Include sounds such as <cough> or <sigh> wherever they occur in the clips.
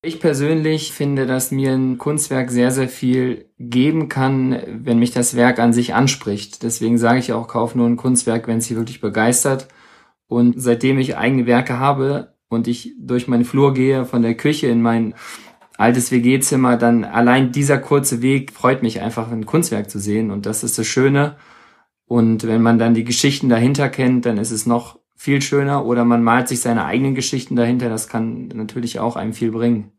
Ich persönlich finde, dass mir ein Kunstwerk sehr, sehr viel geben kann, wenn mich das Werk an sich anspricht. Deswegen sage ich auch, kauf nur ein Kunstwerk, wenn es Sie wirklich begeistert. Und seitdem ich eigene Werke habe und ich durch meinen Flur gehe, von der Küche in mein altes WG-Zimmer, dann allein dieser kurze Weg freut mich einfach, ein Kunstwerk zu sehen. Und das ist das Schöne. Und wenn man dann die Geschichten dahinter kennt, dann ist es noch viel schöner oder man malt sich seine eigenen Geschichten dahinter. Das kann natürlich auch einem viel bringen.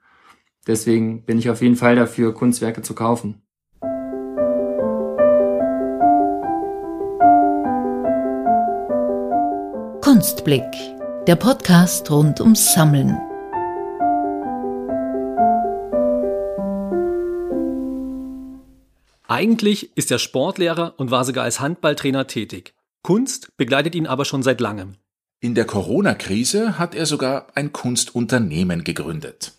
Deswegen bin ich auf jeden Fall dafür, Kunstwerke zu kaufen. Kunstblick, der Podcast rund ums Sammeln. Eigentlich ist er Sportlehrer und war sogar als Handballtrainer tätig. Kunst begleitet ihn aber schon seit langem. In der Corona-Krise hat er sogar ein Kunstunternehmen gegründet.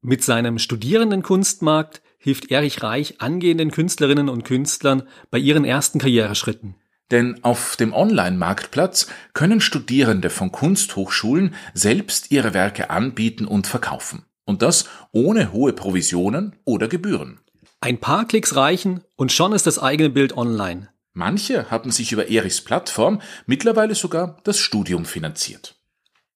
Mit seinem Studierendenkunstmarkt hilft Erich Reich angehenden Künstlerinnen und Künstlern bei ihren ersten Karriereschritten. Denn auf dem Online-Marktplatz können Studierende von Kunsthochschulen selbst ihre Werke anbieten und verkaufen. Und das ohne hohe Provisionen oder Gebühren. Ein paar Klicks reichen und schon ist das eigene Bild online. Manche haben sich über Erichs Plattform mittlerweile sogar das Studium finanziert.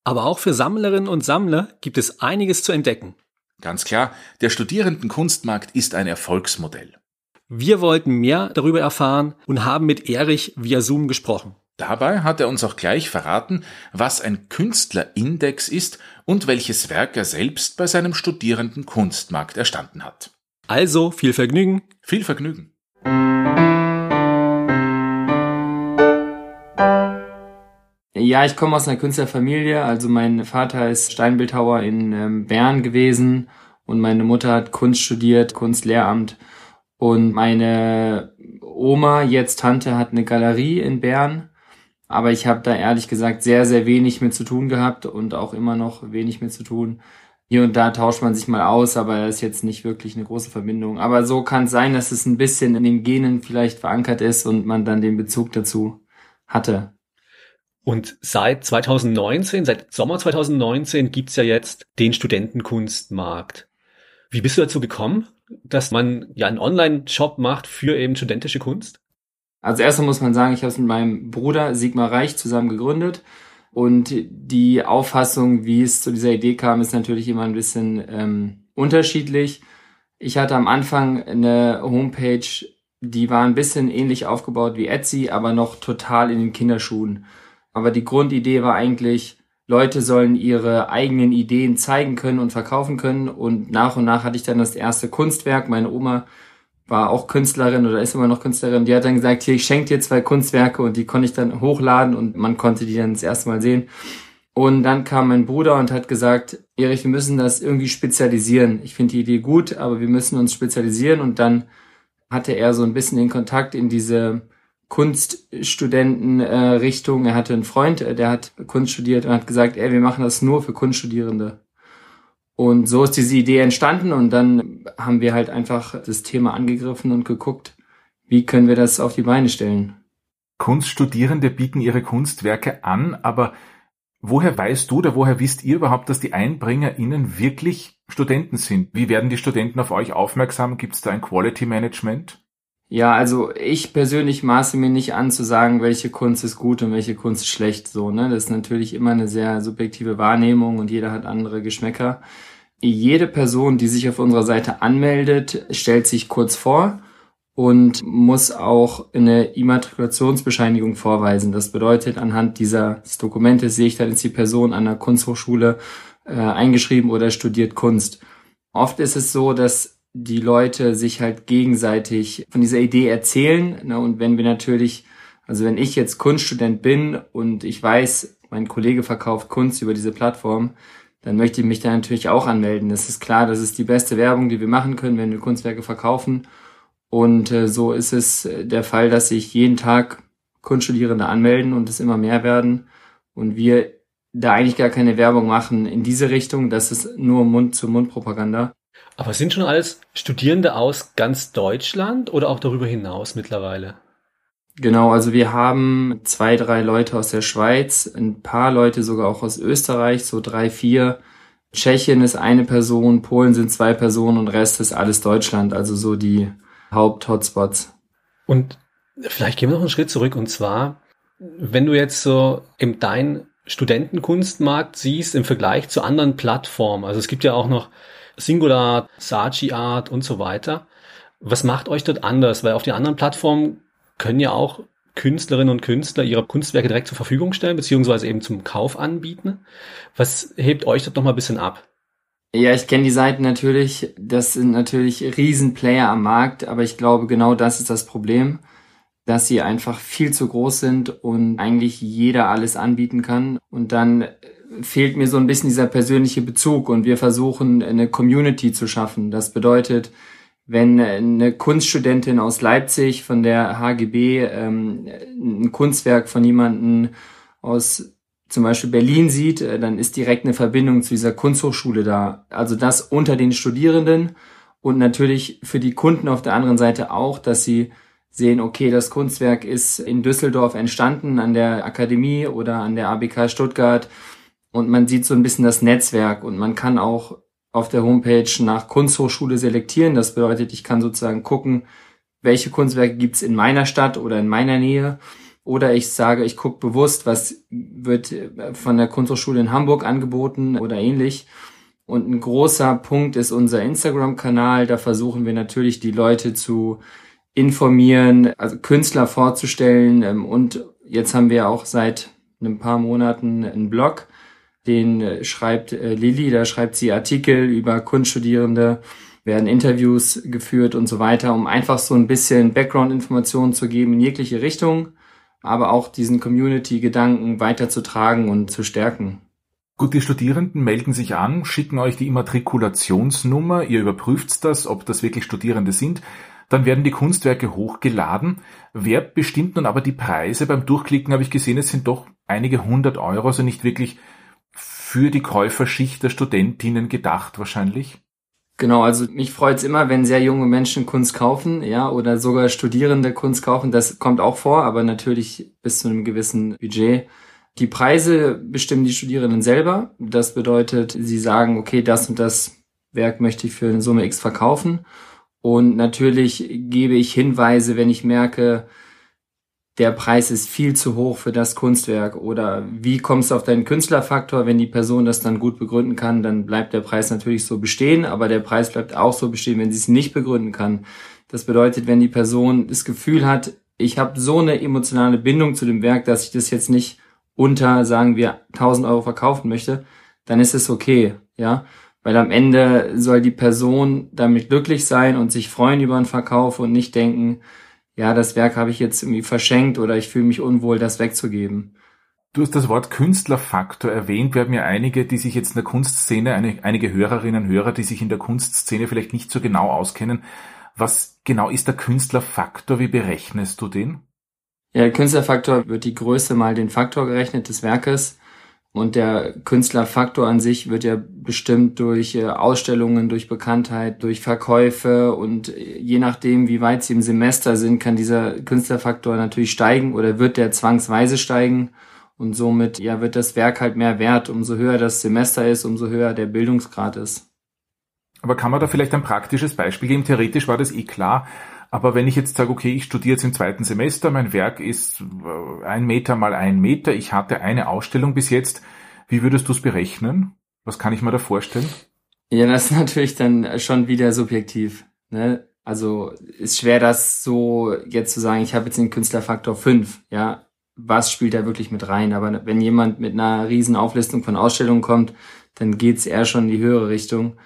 Aber auch für Sammlerinnen und Sammler gibt es einiges zu entdecken. Ganz klar, der Studierendenkunstmarkt ist ein Erfolgsmodell. Wir wollten mehr darüber erfahren und haben mit Erich via Zoom gesprochen. Dabei hat er uns auch gleich verraten, was ein Künstlerindex ist und welches Werk er selbst bei seinem Studierendenkunstmarkt erstanden hat. Also viel Vergnügen. Viel Vergnügen. Ja, ich komme aus einer Künstlerfamilie. Also mein Vater ist Steinbildhauer in ähm, Bern gewesen und meine Mutter hat Kunst studiert, Kunstlehramt. Und meine Oma, jetzt Tante, hat eine Galerie in Bern. Aber ich habe da ehrlich gesagt sehr, sehr wenig mit zu tun gehabt und auch immer noch wenig mit zu tun. Hier und da tauscht man sich mal aus, aber das ist jetzt nicht wirklich eine große Verbindung. Aber so kann es sein, dass es ein bisschen in den Genen vielleicht verankert ist und man dann den Bezug dazu hatte. Und seit 2019, seit Sommer 2019 gibt's ja jetzt den Studentenkunstmarkt. Wie bist du dazu gekommen, dass man ja einen Online-Shop macht für eben studentische Kunst? Also erstmal muss man sagen, ich habe es mit meinem Bruder Sigmar Reich zusammen gegründet. Und die Auffassung, wie es zu dieser Idee kam, ist natürlich immer ein bisschen ähm, unterschiedlich. Ich hatte am Anfang eine Homepage, die war ein bisschen ähnlich aufgebaut wie Etsy, aber noch total in den Kinderschuhen. Aber die Grundidee war eigentlich, Leute sollen ihre eigenen Ideen zeigen können und verkaufen können. Und nach und nach hatte ich dann das erste Kunstwerk. Meine Oma war auch Künstlerin oder ist immer noch Künstlerin. Die hat dann gesagt, hier, ich schenke dir zwei Kunstwerke und die konnte ich dann hochladen und man konnte die dann das erste Mal sehen. Und dann kam mein Bruder und hat gesagt, Erich, wir müssen das irgendwie spezialisieren. Ich finde die Idee gut, aber wir müssen uns spezialisieren. Und dann hatte er so ein bisschen den Kontakt in diese Kunststudenten-Richtung. Äh, er hatte einen Freund, äh, der hat Kunst studiert und hat gesagt, ey, wir machen das nur für Kunststudierende. Und so ist diese Idee entstanden und dann haben wir halt einfach das Thema angegriffen und geguckt, wie können wir das auf die Beine stellen. Kunststudierende bieten ihre Kunstwerke an, aber woher weißt du oder woher wisst ihr überhaupt, dass die EinbringerInnen wirklich Studenten sind? Wie werden die Studenten auf euch aufmerksam? Gibt es da ein Quality Management? Ja, also ich persönlich maße mir nicht an zu sagen, welche Kunst ist gut und welche Kunst ist schlecht, so, ne? Das ist natürlich immer eine sehr subjektive Wahrnehmung und jeder hat andere Geschmäcker. Jede Person, die sich auf unserer Seite anmeldet, stellt sich kurz vor und muss auch eine Immatrikulationsbescheinigung vorweisen. Das bedeutet, anhand dieses Dokumentes sehe ich dann, ist die Person an der Kunsthochschule äh, eingeschrieben oder studiert Kunst. Oft ist es so, dass die Leute sich halt gegenseitig von dieser Idee erzählen. Ne? Und wenn wir natürlich, also wenn ich jetzt Kunststudent bin und ich weiß, mein Kollege verkauft Kunst über diese Plattform, dann möchte ich mich da natürlich auch anmelden. Das ist klar, das ist die beste Werbung, die wir machen können, wenn wir Kunstwerke verkaufen. Und äh, so ist es äh, der Fall, dass sich jeden Tag Kunststudierende anmelden und es immer mehr werden. Und wir da eigentlich gar keine Werbung machen in diese Richtung. Das ist nur Mund-zu-Mund-Propaganda. Aber sind schon alles Studierende aus ganz Deutschland oder auch darüber hinaus mittlerweile? Genau, also wir haben zwei, drei Leute aus der Schweiz, ein paar Leute sogar auch aus Österreich, so drei, vier. Tschechien ist eine Person, Polen sind zwei Personen und Rest ist alles Deutschland, also so die Haupt-Hotspots. Und vielleicht gehen wir noch einen Schritt zurück und zwar, wenn du jetzt so im dein Studentenkunstmarkt siehst im Vergleich zu anderen Plattformen, also es gibt ja auch noch Singular, Saatchi Art und so weiter. Was macht euch dort anders? Weil auf den anderen Plattformen können ja auch Künstlerinnen und Künstler ihre Kunstwerke direkt zur Verfügung stellen, beziehungsweise eben zum Kauf anbieten. Was hebt euch dort nochmal ein bisschen ab? Ja, ich kenne die Seiten natürlich. Das sind natürlich Riesenplayer am Markt, aber ich glaube, genau das ist das Problem, dass sie einfach viel zu groß sind und eigentlich jeder alles anbieten kann. Und dann fehlt mir so ein bisschen dieser persönliche Bezug und wir versuchen eine Community zu schaffen. Das bedeutet, wenn eine Kunststudentin aus Leipzig von der HGB ähm, ein Kunstwerk von jemanden aus zum Beispiel Berlin sieht, äh, dann ist direkt eine Verbindung zu dieser Kunsthochschule da. Also das unter den Studierenden und natürlich für die Kunden auf der anderen Seite auch, dass sie sehen, okay, das Kunstwerk ist in Düsseldorf entstanden, an der Akademie oder an der ABK Stuttgart und man sieht so ein bisschen das Netzwerk und man kann auch auf der Homepage nach Kunsthochschule selektieren. Das bedeutet, ich kann sozusagen gucken, welche Kunstwerke gibt's in meiner Stadt oder in meiner Nähe. Oder ich sage, ich gucke bewusst, was wird von der Kunsthochschule in Hamburg angeboten oder ähnlich. Und ein großer Punkt ist unser Instagram-Kanal. Da versuchen wir natürlich die Leute zu informieren, also Künstler vorzustellen. Ähm, und jetzt haben wir auch seit ein paar Monaten einen Blog, den äh, schreibt äh, Lilly, da schreibt sie Artikel über Kunststudierende, werden Interviews geführt und so weiter, um einfach so ein bisschen Background-Informationen zu geben in jegliche Richtung, aber auch diesen Community-Gedanken weiterzutragen und zu stärken. Gut, die Studierenden melden sich an, schicken euch die Immatrikulationsnummer, ihr überprüft das, ob das wirklich Studierende sind, dann werden die Kunstwerke hochgeladen. Wer bestimmt nun aber die Preise? Beim Durchklicken habe ich gesehen, es sind doch einige hundert Euro, also nicht wirklich für die Käuferschicht der Studentinnen gedacht wahrscheinlich? Genau, also mich freut's immer, wenn sehr junge Menschen Kunst kaufen, ja, oder sogar Studierende Kunst kaufen. Das kommt auch vor, aber natürlich bis zu einem gewissen Budget. Die Preise bestimmen die Studierenden selber. Das bedeutet, sie sagen, okay, das und das Werk möchte ich für eine Summe X verkaufen. Und natürlich gebe ich Hinweise, wenn ich merke, der Preis ist viel zu hoch für das Kunstwerk oder wie kommst du auf deinen Künstlerfaktor? Wenn die Person das dann gut begründen kann, dann bleibt der Preis natürlich so bestehen, aber der Preis bleibt auch so bestehen, wenn sie es nicht begründen kann. Das bedeutet, wenn die Person das Gefühl hat, ich habe so eine emotionale Bindung zu dem Werk, dass ich das jetzt nicht unter, sagen wir, 1000 Euro verkaufen möchte, dann ist es okay, ja. Weil am Ende soll die Person damit glücklich sein und sich freuen über einen Verkauf und nicht denken, ja, das Werk habe ich jetzt irgendwie verschenkt oder ich fühle mich unwohl, das wegzugeben. Du hast das Wort Künstlerfaktor erwähnt. Wir haben ja einige, die sich jetzt in der Kunstszene, einige Hörerinnen und Hörer, die sich in der Kunstszene vielleicht nicht so genau auskennen. Was genau ist der Künstlerfaktor? Wie berechnest du den? Ja, der Künstlerfaktor wird die Größe mal den Faktor gerechnet des Werkes. Und der Künstlerfaktor an sich wird ja bestimmt durch äh, Ausstellungen, durch Bekanntheit, durch Verkäufe und äh, je nachdem, wie weit sie im Semester sind, kann dieser Künstlerfaktor natürlich steigen oder wird der zwangsweise steigen. Und somit ja, wird das Werk halt mehr wert. Umso höher das Semester ist, umso höher der Bildungsgrad ist. Aber kann man da vielleicht ein praktisches Beispiel geben? Theoretisch war das eh klar. Aber wenn ich jetzt sage, okay, ich studiere jetzt im zweiten Semester, mein Werk ist äh, ein Meter mal ein Meter, ich hatte eine Ausstellung bis jetzt, wie würdest du es berechnen? Was kann ich mir da vorstellen? Ja, das ist <laughs> natürlich dann schon wieder subjektiv. Ne? Also ist schwer, das so jetzt zu sagen, ich habe jetzt den Künstlerfaktor 5, ja. Was spielt da wirklich mit rein? Aber wenn jemand mit einer riesen Auflistung von Ausstellungen kommt, dann geht's eher schon in die höhere Richtung.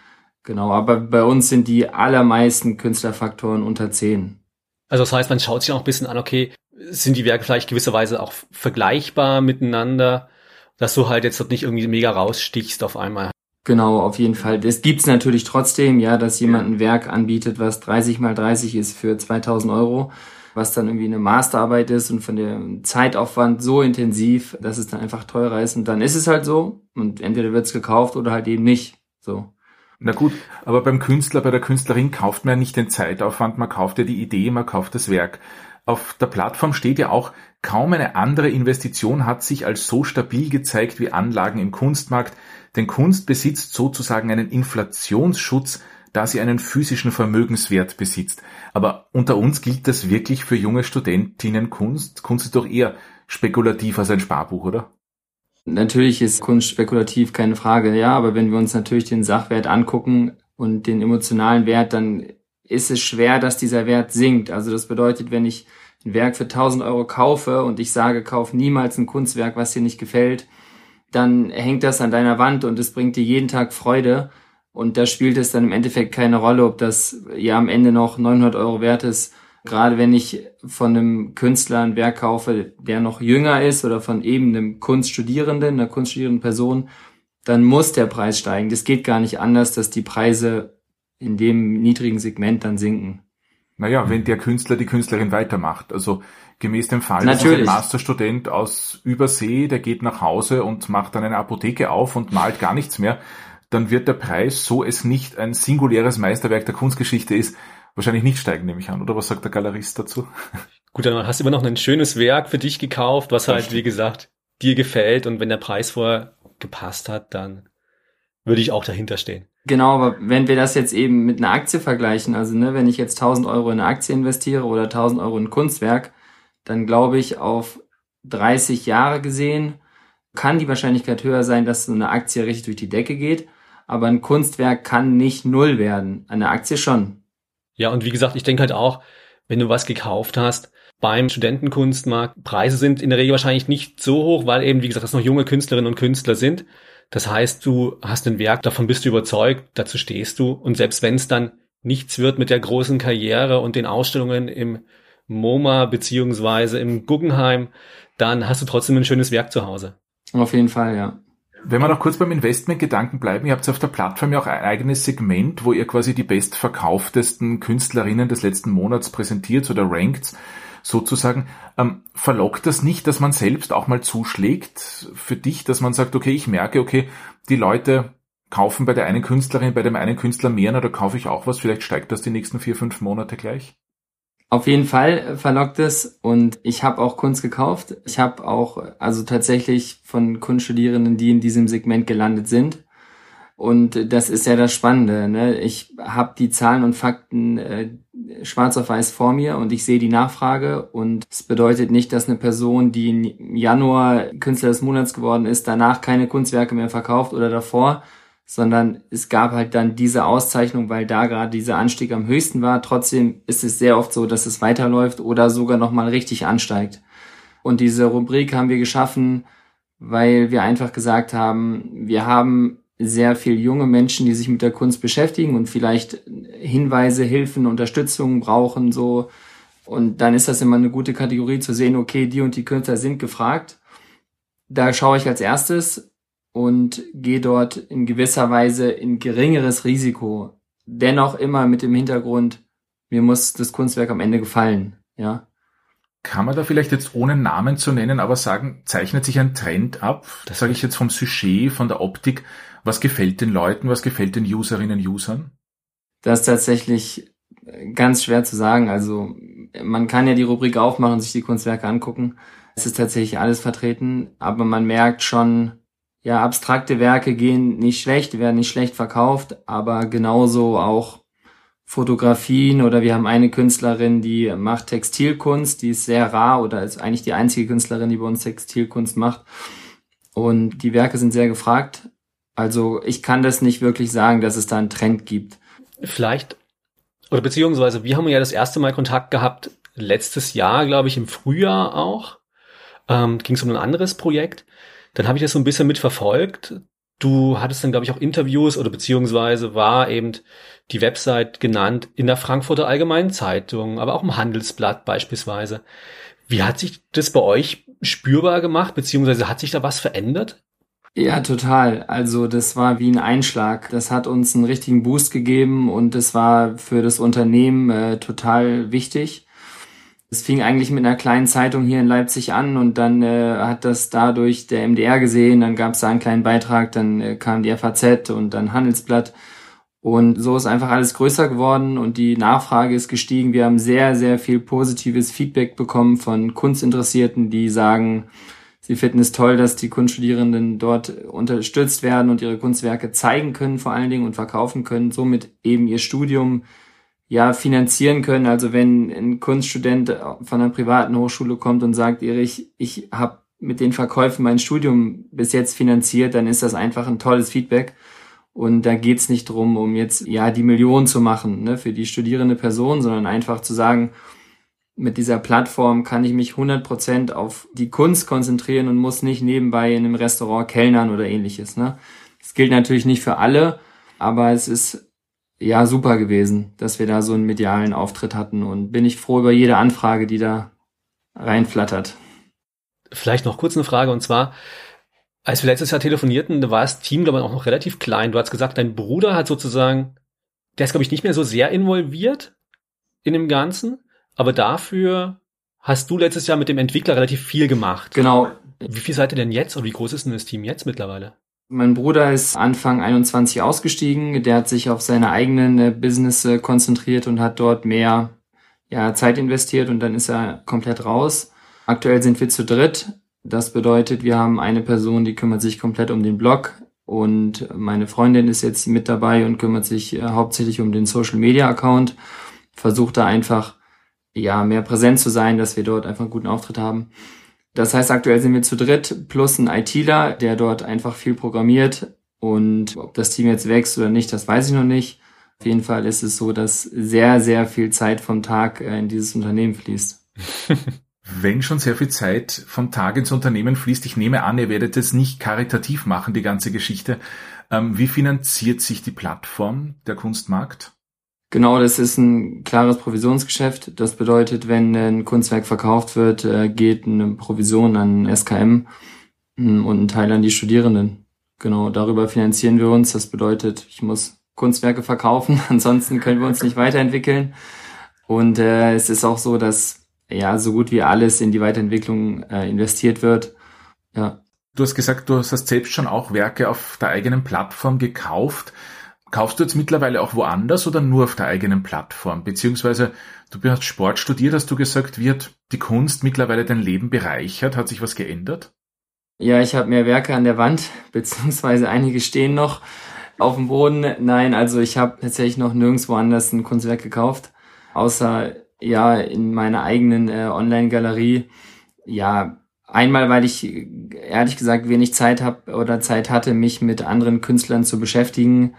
Genau, aber bei uns sind die allermeisten Künstlerfaktoren unter 10. Also das heißt, man schaut sich auch ein bisschen an, okay, sind die Werke vielleicht gewisserweise auch vergleichbar miteinander, dass du halt jetzt dort nicht irgendwie mega rausstichst auf einmal. Genau, auf jeden Fall. Das gibt's natürlich trotzdem, ja, dass jemand ein Werk anbietet, was 30 mal 30 ist für 2000 Euro, was dann irgendwie eine Masterarbeit ist und von dem Zeitaufwand so intensiv, dass es dann einfach teurer ist und dann ist es halt so und entweder wird's gekauft oder halt eben nicht, so. Na gut, aber beim Künstler, bei der Künstlerin kauft man ja nicht den Zeitaufwand, man kauft ja die Idee, man kauft das Werk. Auf der Plattform steht ja auch, kaum eine andere Investition hat sich als so stabil gezeigt wie Anlagen im Kunstmarkt. Denn Kunst besitzt sozusagen einen Inflationsschutz, da sie einen physischen Vermögenswert besitzt. Aber unter uns gilt das wirklich für junge Studentinnen Kunst? Kunst ist doch eher spekulativ als ein Sparbuch, oder? Natürlich ist Kunst spekulativ, keine Frage, ja, aber wenn wir uns natürlich den Sachwert angucken und den emotionalen Wert, dann ist es schwer, dass dieser Wert sinkt. Also das bedeutet, wenn ich ein Werk für 1000 Euro kaufe und ich sage, kauf niemals ein Kunstwerk, was dir nicht gefällt, dann hängt das an deiner Wand und es bringt dir jeden Tag Freude. Und da spielt es dann im Endeffekt keine Rolle, ob das ja am Ende noch 900 Euro wert ist. Gerade wenn ich von einem Künstler ein Werk kaufe, der noch jünger ist oder von eben einem Kunststudierenden, einer kunststudierenden Person, dann muss der Preis steigen. Das geht gar nicht anders, dass die Preise in dem niedrigen Segment dann sinken. Naja, wenn der Künstler die Künstlerin weitermacht. Also gemäß dem Fall, Natürlich. ein Masterstudent aus Übersee, der geht nach Hause und macht dann eine Apotheke auf und malt gar nichts mehr, dann wird der Preis, so es nicht ein singuläres Meisterwerk der Kunstgeschichte ist, wahrscheinlich nicht steigen, nehme ich an. Oder was sagt der Galerist dazu? Gut, dann hast du immer noch ein schönes Werk für dich gekauft, was halt, wie gesagt, dir gefällt und wenn der Preis vorher gepasst hat, dann würde ich auch dahinter stehen. Genau, aber wenn wir das jetzt eben mit einer Aktie vergleichen, also ne, wenn ich jetzt 1000 Euro in eine Aktie investiere oder 1000 Euro in ein Kunstwerk, dann glaube ich auf 30 Jahre gesehen kann die Wahrscheinlichkeit höher sein, dass so eine Aktie richtig durch die Decke geht, aber ein Kunstwerk kann nicht null werden, eine Aktie schon. Ja, und wie gesagt, ich denke halt auch, wenn du was gekauft hast, beim Studentenkunstmarkt, Preise sind in der Regel wahrscheinlich nicht so hoch, weil eben, wie gesagt, das noch junge Künstlerinnen und Künstler sind. Das heißt, du hast ein Werk, davon bist du überzeugt, dazu stehst du. Und selbst wenn es dann nichts wird mit der großen Karriere und den Ausstellungen im MoMA beziehungsweise im Guggenheim, dann hast du trotzdem ein schönes Werk zu Hause. Auf jeden Fall, ja. Wenn wir noch kurz beim Investmentgedanken bleiben, ihr habt auf der Plattform ja auch ein eigenes Segment, wo ihr quasi die bestverkauftesten Künstlerinnen des letzten Monats präsentiert oder rankt sozusagen. Ähm, verlockt das nicht, dass man selbst auch mal zuschlägt für dich, dass man sagt, okay, ich merke, okay, die Leute kaufen bei der einen Künstlerin, bei dem einen Künstler mehr, oder kaufe ich auch was, vielleicht steigt das die nächsten vier, fünf Monate gleich? Auf jeden Fall verlockt es und ich habe auch Kunst gekauft. Ich habe auch also tatsächlich von Kunststudierenden, die in diesem Segment gelandet sind. Und das ist ja das Spannende. Ne? Ich habe die Zahlen und Fakten äh, schwarz auf weiß vor mir und ich sehe die Nachfrage. Und es bedeutet nicht, dass eine Person, die im Januar Künstler des Monats geworden ist, danach keine Kunstwerke mehr verkauft oder davor, sondern es gab halt dann diese Auszeichnung, weil da gerade dieser Anstieg am höchsten war. Trotzdem ist es sehr oft so, dass es weiterläuft oder sogar nochmal richtig ansteigt. Und diese Rubrik haben wir geschaffen, weil wir einfach gesagt haben, wir haben sehr viel junge Menschen, die sich mit der Kunst beschäftigen und vielleicht Hinweise, Hilfen, Unterstützung brauchen, so. Und dann ist das immer eine gute Kategorie zu sehen, okay, die und die Künstler sind gefragt. Da schaue ich als erstes und gehe dort in gewisser Weise in geringeres Risiko. Dennoch immer mit dem Hintergrund, mir muss das Kunstwerk am Ende gefallen, ja. Kann man da vielleicht jetzt ohne Namen zu nennen, aber sagen, zeichnet sich ein Trend ab? Das sage ich jetzt vom Sujet, von der Optik. Was gefällt den Leuten? Was gefällt den Userinnen und Usern? Das ist tatsächlich ganz schwer zu sagen. Also man kann ja die Rubrik aufmachen und sich die Kunstwerke angucken. Es ist tatsächlich alles vertreten, aber man merkt schon, ja, abstrakte Werke gehen nicht schlecht, werden nicht schlecht verkauft, aber genauso auch Fotografien oder wir haben eine Künstlerin, die macht Textilkunst, die ist sehr rar oder ist eigentlich die einzige Künstlerin, die bei uns Textilkunst macht. Und die Werke sind sehr gefragt. Also ich kann das nicht wirklich sagen, dass es da einen Trend gibt. Vielleicht, oder beziehungsweise wir haben ja das erste Mal Kontakt gehabt, letztes Jahr, glaube ich, im Frühjahr auch. Ähm, Ging es um ein anderes Projekt. Dann habe ich das so ein bisschen mitverfolgt. Du hattest dann, glaube ich, auch Interviews oder beziehungsweise war eben die Website genannt in der Frankfurter Allgemeinen Zeitung, aber auch im Handelsblatt beispielsweise. Wie hat sich das bei euch spürbar gemacht, beziehungsweise hat sich da was verändert? Ja, total. Also das war wie ein Einschlag. Das hat uns einen richtigen Boost gegeben und das war für das Unternehmen äh, total wichtig. Es fing eigentlich mit einer kleinen Zeitung hier in Leipzig an und dann äh, hat das dadurch der MDR gesehen, dann gab es da einen kleinen Beitrag, dann äh, kam die FAZ und dann Handelsblatt und so ist einfach alles größer geworden und die Nachfrage ist gestiegen. Wir haben sehr, sehr viel positives Feedback bekommen von Kunstinteressierten, die sagen, Sie finden es toll, dass die Kunststudierenden dort unterstützt werden und ihre Kunstwerke zeigen können vor allen Dingen und verkaufen können, somit eben ihr Studium ja finanzieren können. Also wenn ein Kunststudent von einer privaten Hochschule kommt und sagt, Erich, ich habe mit den Verkäufen mein Studium bis jetzt finanziert, dann ist das einfach ein tolles Feedback. Und da geht's nicht drum, um jetzt ja die Million zu machen ne, für die studierende Person, sondern einfach zu sagen, mit dieser Plattform kann ich mich 100% auf die Kunst konzentrieren und muss nicht nebenbei in einem Restaurant kellnern oder ähnliches. Ne? Das gilt natürlich nicht für alle, aber es ist ja super gewesen, dass wir da so einen medialen Auftritt hatten und bin ich froh über jede Anfrage, die da reinflattert. Vielleicht noch kurz eine Frage und zwar, als wir letztes Jahr telefonierten, da war das Team, glaube ich, auch noch relativ klein. Du hast gesagt, dein Bruder hat sozusagen, der ist, glaube ich, nicht mehr so sehr involviert in dem Ganzen, aber dafür hast du letztes Jahr mit dem Entwickler relativ viel gemacht. Genau. Wie viel seid ihr denn jetzt oder wie groß ist denn das Team jetzt mittlerweile? Mein Bruder ist Anfang 21 ausgestiegen. Der hat sich auf seine eigenen äh, Business konzentriert und hat dort mehr ja, Zeit investiert und dann ist er komplett raus. Aktuell sind wir zu dritt. Das bedeutet, wir haben eine Person, die kümmert sich komplett um den Blog und meine Freundin ist jetzt mit dabei und kümmert sich äh, hauptsächlich um den Social Media Account. Versucht da einfach ja mehr präsent zu sein, dass wir dort einfach einen guten Auftritt haben. Das heißt, aktuell sind wir zu dritt plus ein ITler, der dort einfach viel programmiert. Und ob das Team jetzt wächst oder nicht, das weiß ich noch nicht. Auf jeden Fall ist es so, dass sehr, sehr viel Zeit vom Tag äh, in dieses Unternehmen fließt. <laughs> Wenn schon sehr viel Zeit vom Tag ins Unternehmen fließt, ich nehme an, ihr werdet es nicht karitativ machen, die ganze Geschichte. Ähm, wie finanziert sich die Plattform, der Kunstmarkt? Genau, das ist ein klares Provisionsgeschäft. Das bedeutet, wenn ein Kunstwerk verkauft wird, äh, geht eine Provision an SKM hm, und ein Teil an die Studierenden. Genau, darüber finanzieren wir uns. Das bedeutet, ich muss Kunstwerke verkaufen, <laughs> ansonsten können wir uns nicht weiterentwickeln. Und äh, es ist auch so, dass ja so gut wie alles in die Weiterentwicklung äh, investiert wird. Ja. Du hast gesagt, du hast selbst schon auch Werke auf der eigenen Plattform gekauft. Kaufst du jetzt mittlerweile auch woanders oder nur auf der eigenen Plattform? Beziehungsweise du hast Sport studiert, hast du gesagt, wird die Kunst mittlerweile dein Leben bereichert? Hat sich was geändert? Ja, ich habe mehr Werke an der Wand, <laughs> beziehungsweise einige stehen noch auf dem Boden. Nein, also ich habe tatsächlich noch nirgendwo anders ein Kunstwerk gekauft, außer ja in meiner eigenen äh, Online-Galerie. Ja, einmal, weil ich ehrlich gesagt wenig Zeit habe oder Zeit hatte, mich mit anderen Künstlern zu beschäftigen.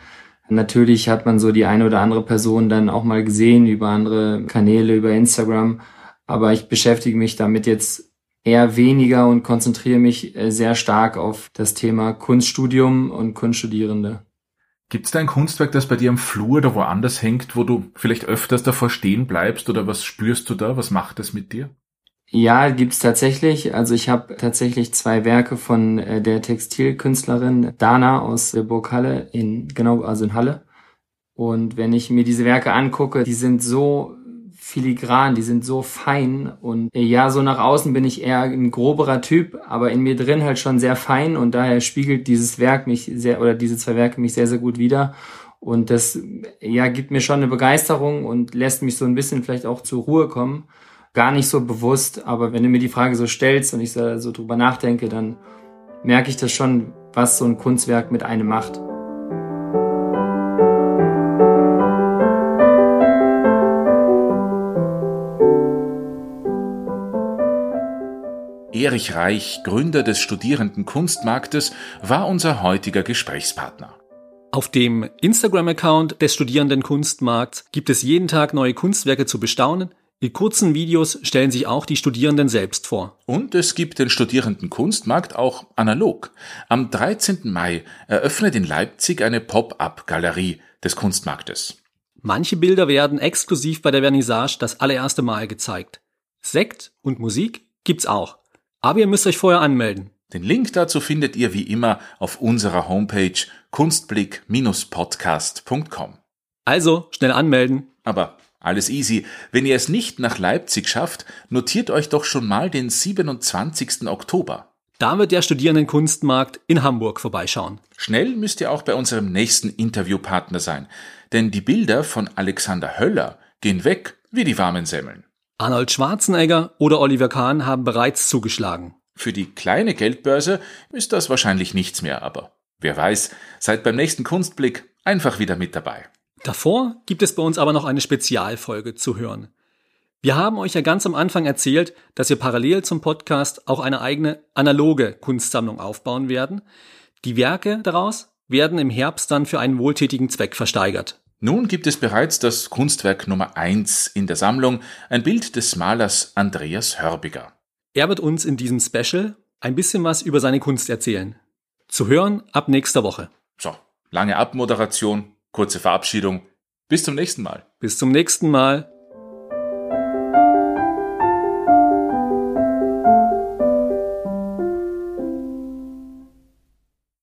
Natürlich hat man so die eine oder andere Person dann auch mal gesehen über andere Kanäle, über Instagram. Aber ich beschäftige mich damit jetzt eher weniger und konzentriere mich äh, sehr stark auf das Thema Kunststudium und Kunststudierende. Gibt es da ein Kunstwerk, das bei dir am Flur oder woanders hängt, wo du vielleicht öfters davor stehen bleibst oder was spürst du da? Was macht das mit dir? Ja, gibt's tatsächlich. Also ich habe tatsächlich zwei Werke von äh, der Textilkünstlerin Dana aus der Burg Halle in genau also in Halle. Und wenn ich mir diese Werke angucke, die sind so filigran, die sind so fein und äh, ja, so nach außen bin ich eher ein groberer Typ, aber in mir drin halt schon sehr fein und daher spiegelt dieses Werk mich sehr oder diese zwei Werke mich sehr, sehr gut wieder. Und das ja gibt mir schon eine Begeisterung und lässt mich so ein bisschen vielleicht auch zur Ruhe kommen. Gar nicht so bewusst, aber wenn du mir die Frage so stellst und ich so, so drüber nachdenke, dann merke ich das schon, was so ein Kunstwerk mit einem macht. Erich Reich, Gründer des Studierenden Kunstmarktes, war unser heutiger Gesprächspartner. Auf dem Instagram-Account des Studierenden Kunstmarkts gibt es jeden Tag neue Kunstwerke zu bestaunen. In kurzen Videos stellen sich auch die Studierenden selbst vor. Und es gibt den Studierenden Kunstmarkt auch analog. Am 13. Mai eröffnet in Leipzig eine Pop-up-Galerie des Kunstmarktes. Manche Bilder werden exklusiv bei der Vernissage das allererste Mal gezeigt. Sekt und Musik gibt's auch. Aber ihr müsst euch vorher anmelden. Den Link dazu findet ihr wie immer auf unserer Homepage kunstblick-podcast.com. Also schnell anmelden. Aber alles easy. Wenn ihr es nicht nach Leipzig schafft, notiert euch doch schon mal den 27. Oktober. Da wird der Studierendenkunstmarkt in Hamburg vorbeischauen. Schnell müsst ihr auch bei unserem nächsten Interviewpartner sein, denn die Bilder von Alexander Höller gehen weg wie die warmen Semmeln. Arnold Schwarzenegger oder Oliver Kahn haben bereits zugeschlagen. Für die kleine Geldbörse ist das wahrscheinlich nichts mehr, aber wer weiß, seid beim nächsten Kunstblick einfach wieder mit dabei. Davor gibt es bei uns aber noch eine Spezialfolge zu hören. Wir haben euch ja ganz am Anfang erzählt, dass wir parallel zum Podcast auch eine eigene analoge Kunstsammlung aufbauen werden. Die Werke daraus werden im Herbst dann für einen wohltätigen Zweck versteigert. Nun gibt es bereits das Kunstwerk Nummer eins in der Sammlung, ein Bild des Malers Andreas Hörbiger. Er wird uns in diesem Special ein bisschen was über seine Kunst erzählen. Zu hören ab nächster Woche. So, lange Abmoderation, kurze Verabschiedung. Bis zum nächsten Mal. Bis zum nächsten Mal.